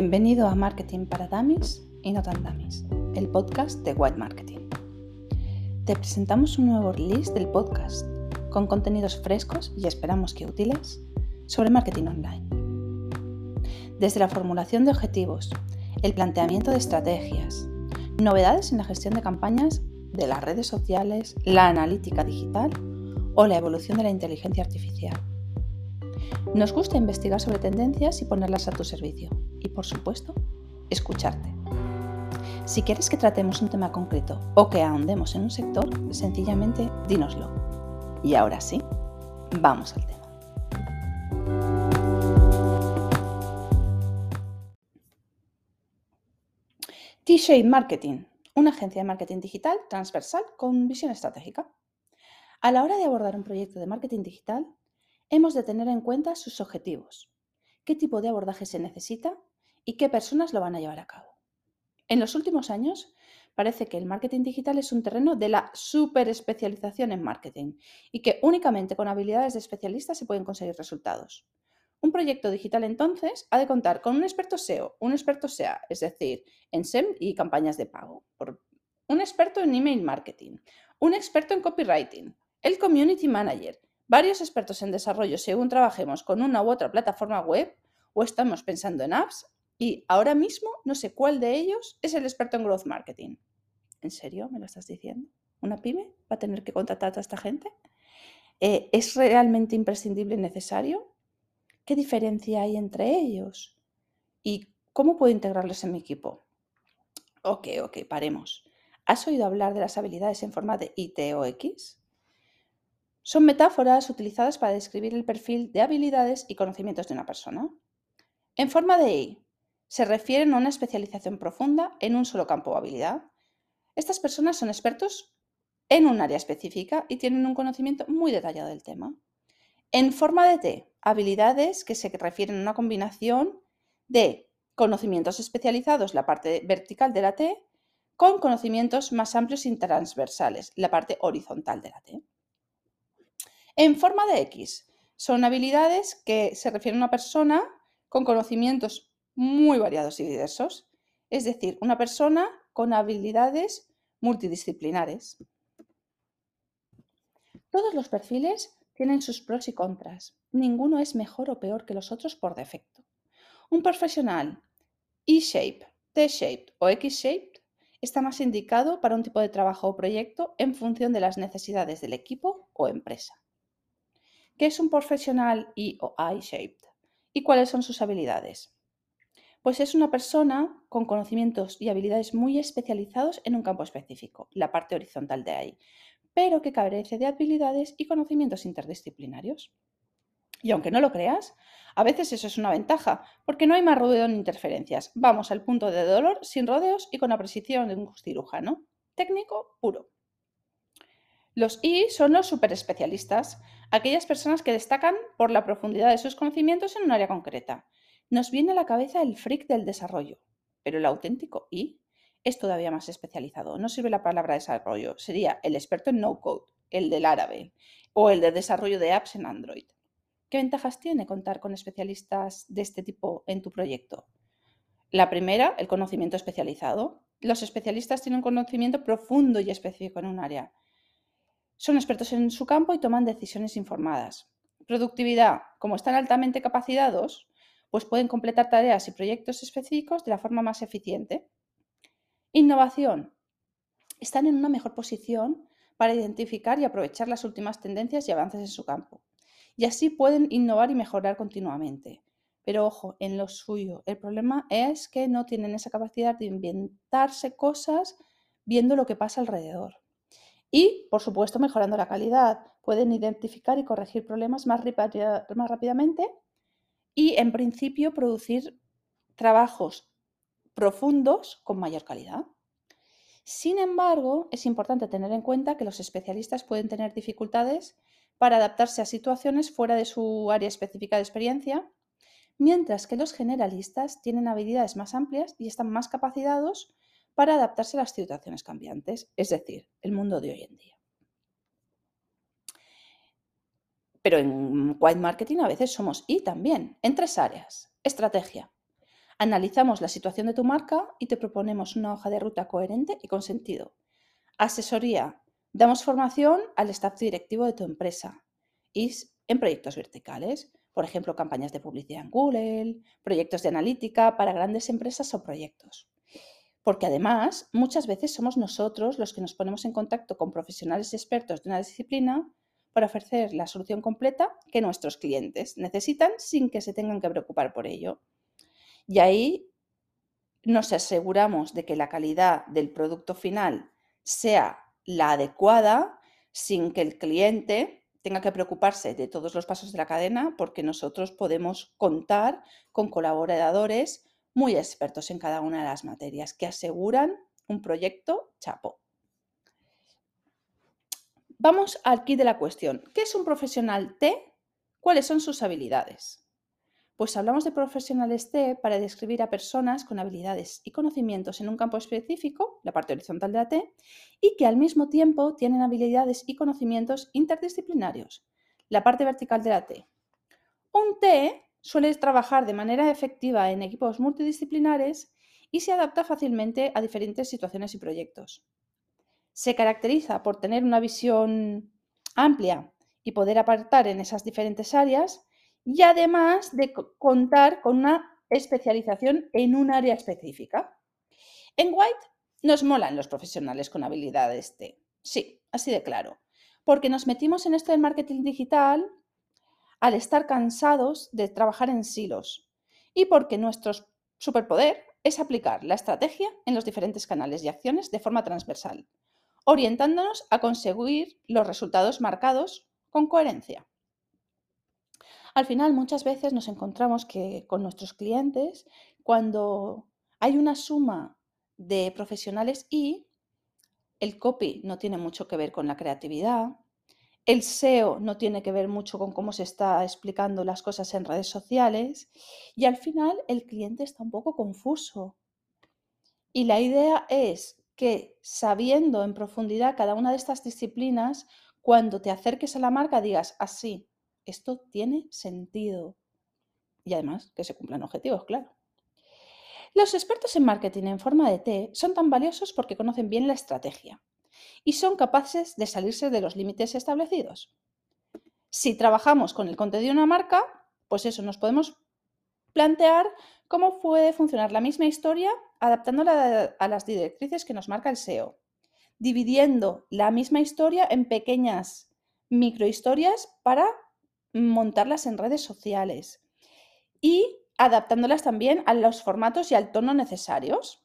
Bienvenido a Marketing para Dummies y No Tan Dummies, el podcast de White Marketing. Te presentamos un nuevo release del podcast con contenidos frescos y esperamos que útiles sobre marketing online. Desde la formulación de objetivos, el planteamiento de estrategias, novedades en la gestión de campañas de las redes sociales, la analítica digital o la evolución de la inteligencia artificial. Nos gusta investigar sobre tendencias y ponerlas a tu servicio y, por supuesto, escucharte. Si quieres que tratemos un tema concreto o que ahondemos en un sector, sencillamente dínoslo. Y ahora sí, vamos al tema. T-Shape Marketing, una agencia de marketing digital transversal con visión estratégica. A la hora de abordar un proyecto de marketing digital, hemos de tener en cuenta sus objetivos, qué tipo de abordaje se necesita y qué personas lo van a llevar a cabo. En los últimos años, parece que el marketing digital es un terreno de la superespecialización en marketing y que únicamente con habilidades de especialistas se pueden conseguir resultados. Un proyecto digital entonces ha de contar con un experto SEO, un experto SEA, es decir, en SEM y campañas de pago, un experto en email marketing, un experto en copywriting, el community manager, varios expertos en desarrollo según trabajemos con una u otra plataforma web o estamos pensando en apps y ahora mismo no sé cuál de ellos es el experto en growth marketing. ¿En serio me lo estás diciendo? ¿Una pyme va a tener que contratar a esta gente? Eh, ¿Es realmente imprescindible y necesario? ¿Qué diferencia hay entre ellos? ¿Y cómo puedo integrarlos en mi equipo? Ok, ok, paremos. ¿Has oído hablar de las habilidades en forma de IT o X? Son metáforas utilizadas para describir el perfil de habilidades y conocimientos de una persona. En forma de I, se refieren a una especialización profunda en un solo campo o habilidad. Estas personas son expertos en un área específica y tienen un conocimiento muy detallado del tema. En forma de T, habilidades que se refieren a una combinación de conocimientos especializados, la parte vertical de la T, con conocimientos más amplios y transversales, la parte horizontal de la T. En forma de X, son habilidades que se refieren a una persona con conocimientos muy variados y diversos, es decir, una persona con habilidades multidisciplinares. Todos los perfiles tienen sus pros y contras. Ninguno es mejor o peor que los otros por defecto. Un profesional E-shape, T-shaped o X-shaped está más indicado para un tipo de trabajo o proyecto en función de las necesidades del equipo o empresa. ¿Qué es un profesional E o I-shaped? ¿Y cuáles son sus habilidades? Pues es una persona con conocimientos y habilidades muy especializados en un campo específico, la parte horizontal de ahí, pero que carece de habilidades y conocimientos interdisciplinarios. Y aunque no lo creas, a veces eso es una ventaja, porque no hay más rodeo ni interferencias. Vamos al punto de dolor sin rodeos y con la precisión de un cirujano. Técnico puro. Los I son los superespecialistas, aquellas personas que destacan por la profundidad de sus conocimientos en un área concreta nos viene a la cabeza el freak del desarrollo, pero el auténtico I es todavía más especializado. No sirve la palabra desarrollo, sería el experto en no-code, el del árabe o el de desarrollo de apps en Android. ¿Qué ventajas tiene contar con especialistas de este tipo en tu proyecto? La primera, el conocimiento especializado. Los especialistas tienen un conocimiento profundo y específico en un área. Son expertos en su campo y toman decisiones informadas. Productividad. Como están altamente capacitados, pues pueden completar tareas y proyectos específicos de la forma más eficiente. Innovación. Están en una mejor posición para identificar y aprovechar las últimas tendencias y avances en su campo. Y así pueden innovar y mejorar continuamente. Pero ojo, en lo suyo, el problema es que no tienen esa capacidad de inventarse cosas viendo lo que pasa alrededor. Y, por supuesto, mejorando la calidad. Pueden identificar y corregir problemas más, más rápidamente y en principio producir trabajos profundos con mayor calidad. Sin embargo, es importante tener en cuenta que los especialistas pueden tener dificultades para adaptarse a situaciones fuera de su área específica de experiencia, mientras que los generalistas tienen habilidades más amplias y están más capacitados para adaptarse a las situaciones cambiantes, es decir, el mundo de hoy en día. Pero en White Marketing a veces somos y también, en tres áreas. Estrategia. Analizamos la situación de tu marca y te proponemos una hoja de ruta coherente y con sentido. Asesoría. Damos formación al staff directivo de tu empresa y en proyectos verticales, por ejemplo, campañas de publicidad en Google, proyectos de analítica para grandes empresas o proyectos. Porque además, muchas veces somos nosotros los que nos ponemos en contacto con profesionales expertos de una disciplina para ofrecer la solución completa que nuestros clientes necesitan sin que se tengan que preocupar por ello. Y ahí nos aseguramos de que la calidad del producto final sea la adecuada sin que el cliente tenga que preocuparse de todos los pasos de la cadena porque nosotros podemos contar con colaboradores muy expertos en cada una de las materias que aseguran un proyecto chapo. Vamos al kit de la cuestión. ¿Qué es un profesional T? ¿Cuáles son sus habilidades? Pues hablamos de profesionales T para describir a personas con habilidades y conocimientos en un campo específico, la parte horizontal de la T, y que al mismo tiempo tienen habilidades y conocimientos interdisciplinarios, la parte vertical de la T. Un T suele trabajar de manera efectiva en equipos multidisciplinares y se adapta fácilmente a diferentes situaciones y proyectos. Se caracteriza por tener una visión amplia y poder apartar en esas diferentes áreas y además de contar con una especialización en un área específica. En White nos molan los profesionales con habilidades T. Sí, así de claro. Porque nos metimos en esto del marketing digital al estar cansados de trabajar en silos y porque nuestro superpoder es aplicar la estrategia en los diferentes canales y acciones de forma transversal, orientándonos a conseguir los resultados marcados con coherencia. Al final, muchas veces nos encontramos que con nuestros clientes, cuando hay una suma de profesionales y el copy no tiene mucho que ver con la creatividad, el SEO no tiene que ver mucho con cómo se está explicando las cosas en redes sociales y al final el cliente está un poco confuso. Y la idea es que sabiendo en profundidad cada una de estas disciplinas, cuando te acerques a la marca digas así, esto tiene sentido. Y además que se cumplan objetivos, claro. Los expertos en marketing en forma de T son tan valiosos porque conocen bien la estrategia y son capaces de salirse de los límites establecidos. Si trabajamos con el contenido de una marca, pues eso, nos podemos plantear cómo puede funcionar la misma historia adaptándola a las directrices que nos marca el SEO, dividiendo la misma historia en pequeñas microhistorias para montarlas en redes sociales y adaptándolas también a los formatos y al tono necesarios.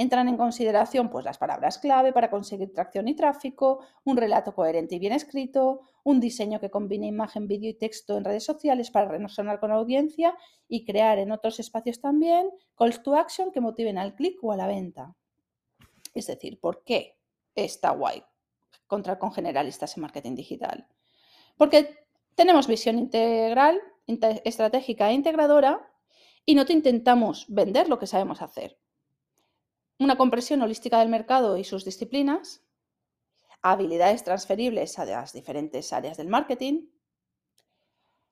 Entran en consideración pues, las palabras clave para conseguir tracción y tráfico, un relato coherente y bien escrito, un diseño que combine imagen, vídeo y texto en redes sociales para resonar con la audiencia y crear en otros espacios también calls to action que motiven al clic o a la venta. Es decir, ¿por qué está guay contra con generalistas en marketing digital? Porque tenemos visión integral, estratégica e integradora y no te intentamos vender lo que sabemos hacer. Una compresión holística del mercado y sus disciplinas, habilidades transferibles a las diferentes áreas del marketing,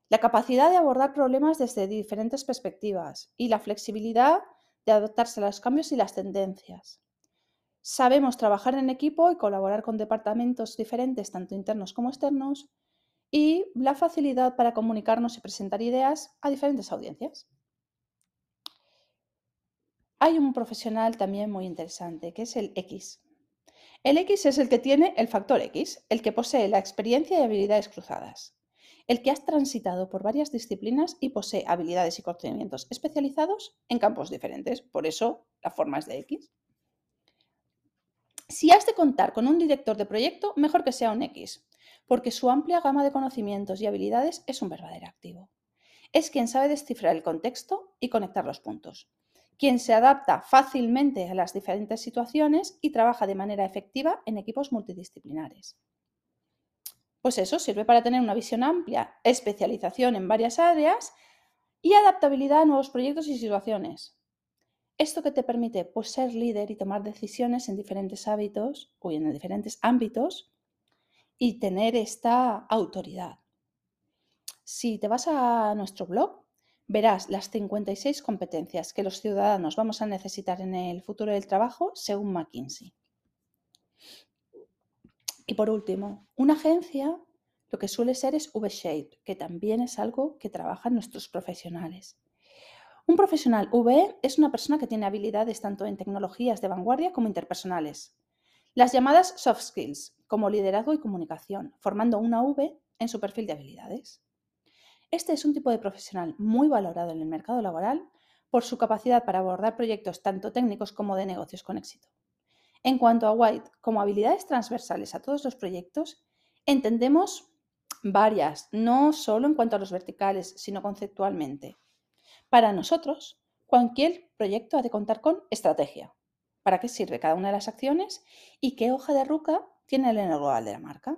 la capacidad de abordar problemas desde diferentes perspectivas y la flexibilidad de adaptarse a los cambios y las tendencias. Sabemos trabajar en equipo y colaborar con departamentos diferentes, tanto internos como externos, y la facilidad para comunicarnos y presentar ideas a diferentes audiencias. Hay un profesional también muy interesante, que es el X. El X es el que tiene el factor X, el que posee la experiencia y habilidades cruzadas, el que has transitado por varias disciplinas y posee habilidades y conocimientos especializados en campos diferentes. Por eso la forma es de X. Si has de contar con un director de proyecto, mejor que sea un X, porque su amplia gama de conocimientos y habilidades es un verdadero activo. Es quien sabe descifrar el contexto y conectar los puntos, quien se adapta fácilmente a las diferentes situaciones y trabaja de manera efectiva en equipos multidisciplinares. Pues eso sirve para tener una visión amplia, especialización en varias áreas y adaptabilidad a nuevos proyectos y situaciones. Esto que te permite pues, ser líder y tomar decisiones en diferentes hábitos o en diferentes ámbitos y tener esta autoridad. Si te vas a nuestro blog, verás las 56 competencias que los ciudadanos vamos a necesitar en el futuro del trabajo según McKinsey. Y por último, una agencia lo que suele ser es V-Shape, que también es algo que trabajan nuestros profesionales. Un profesional V es una persona que tiene habilidades tanto en tecnologías de vanguardia como interpersonales. Las llamadas soft skills, como liderazgo y comunicación, formando una V en su perfil de habilidades. Este es un tipo de profesional muy valorado en el mercado laboral por su capacidad para abordar proyectos tanto técnicos como de negocios con éxito. En cuanto a White, como habilidades transversales a todos los proyectos, entendemos varias, no solo en cuanto a los verticales, sino conceptualmente. Para nosotros, cualquier proyecto ha de contar con estrategia. ¿Para qué sirve cada una de las acciones? ¿Y qué hoja de ruca tiene el global de la marca?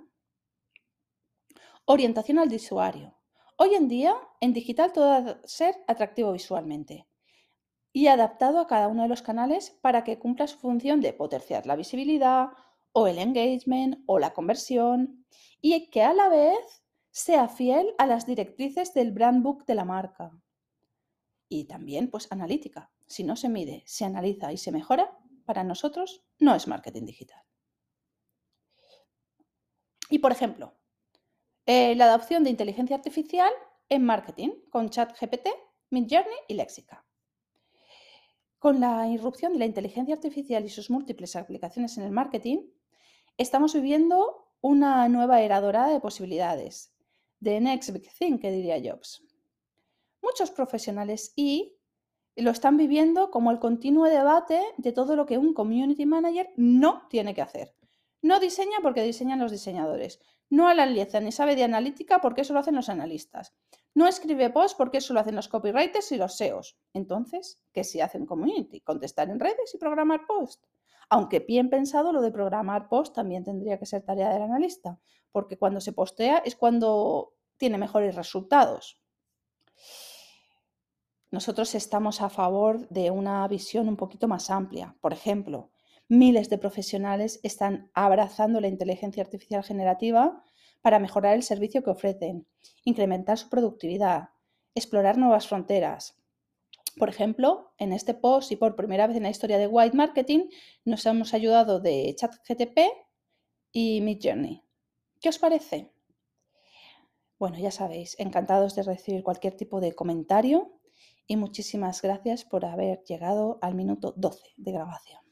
Orientación al usuario. Hoy en día, en digital todo debe ser atractivo visualmente y adaptado a cada uno de los canales para que cumpla su función de potenciar la visibilidad o el engagement o la conversión y que a la vez sea fiel a las directrices del brand book de la marca. Y también, pues, analítica. Si no se mide, se analiza y se mejora, para nosotros no es marketing digital. Y, por ejemplo, eh, la adopción de inteligencia artificial en marketing con ChatGPT, Midjourney y Lexica. Con la irrupción de la inteligencia artificial y sus múltiples aplicaciones en el marketing, estamos viviendo una nueva era dorada de posibilidades. The next big thing, que diría Jobs. Muchos profesionales y lo están viviendo como el continuo debate de todo lo que un community manager no tiene que hacer. No diseña porque diseñan los diseñadores. No analiza ni sabe de analítica porque eso lo hacen los analistas. No escribe post porque eso lo hacen los copywriters y los SEOs. Entonces, ¿qué si hacen community? Contestar en redes y programar post. Aunque bien pensado, lo de programar post también tendría que ser tarea del analista, porque cuando se postea es cuando tiene mejores resultados. Nosotros estamos a favor de una visión un poquito más amplia. Por ejemplo, miles de profesionales están abrazando la inteligencia artificial generativa para mejorar el servicio que ofrecen, incrementar su productividad, explorar nuevas fronteras. Por ejemplo, en este post y por primera vez en la historia de White Marketing nos hemos ayudado de ChatGTP y Midjourney. ¿Qué os parece? Bueno, ya sabéis, encantados de recibir cualquier tipo de comentario y muchísimas gracias por haber llegado al minuto 12 de grabación.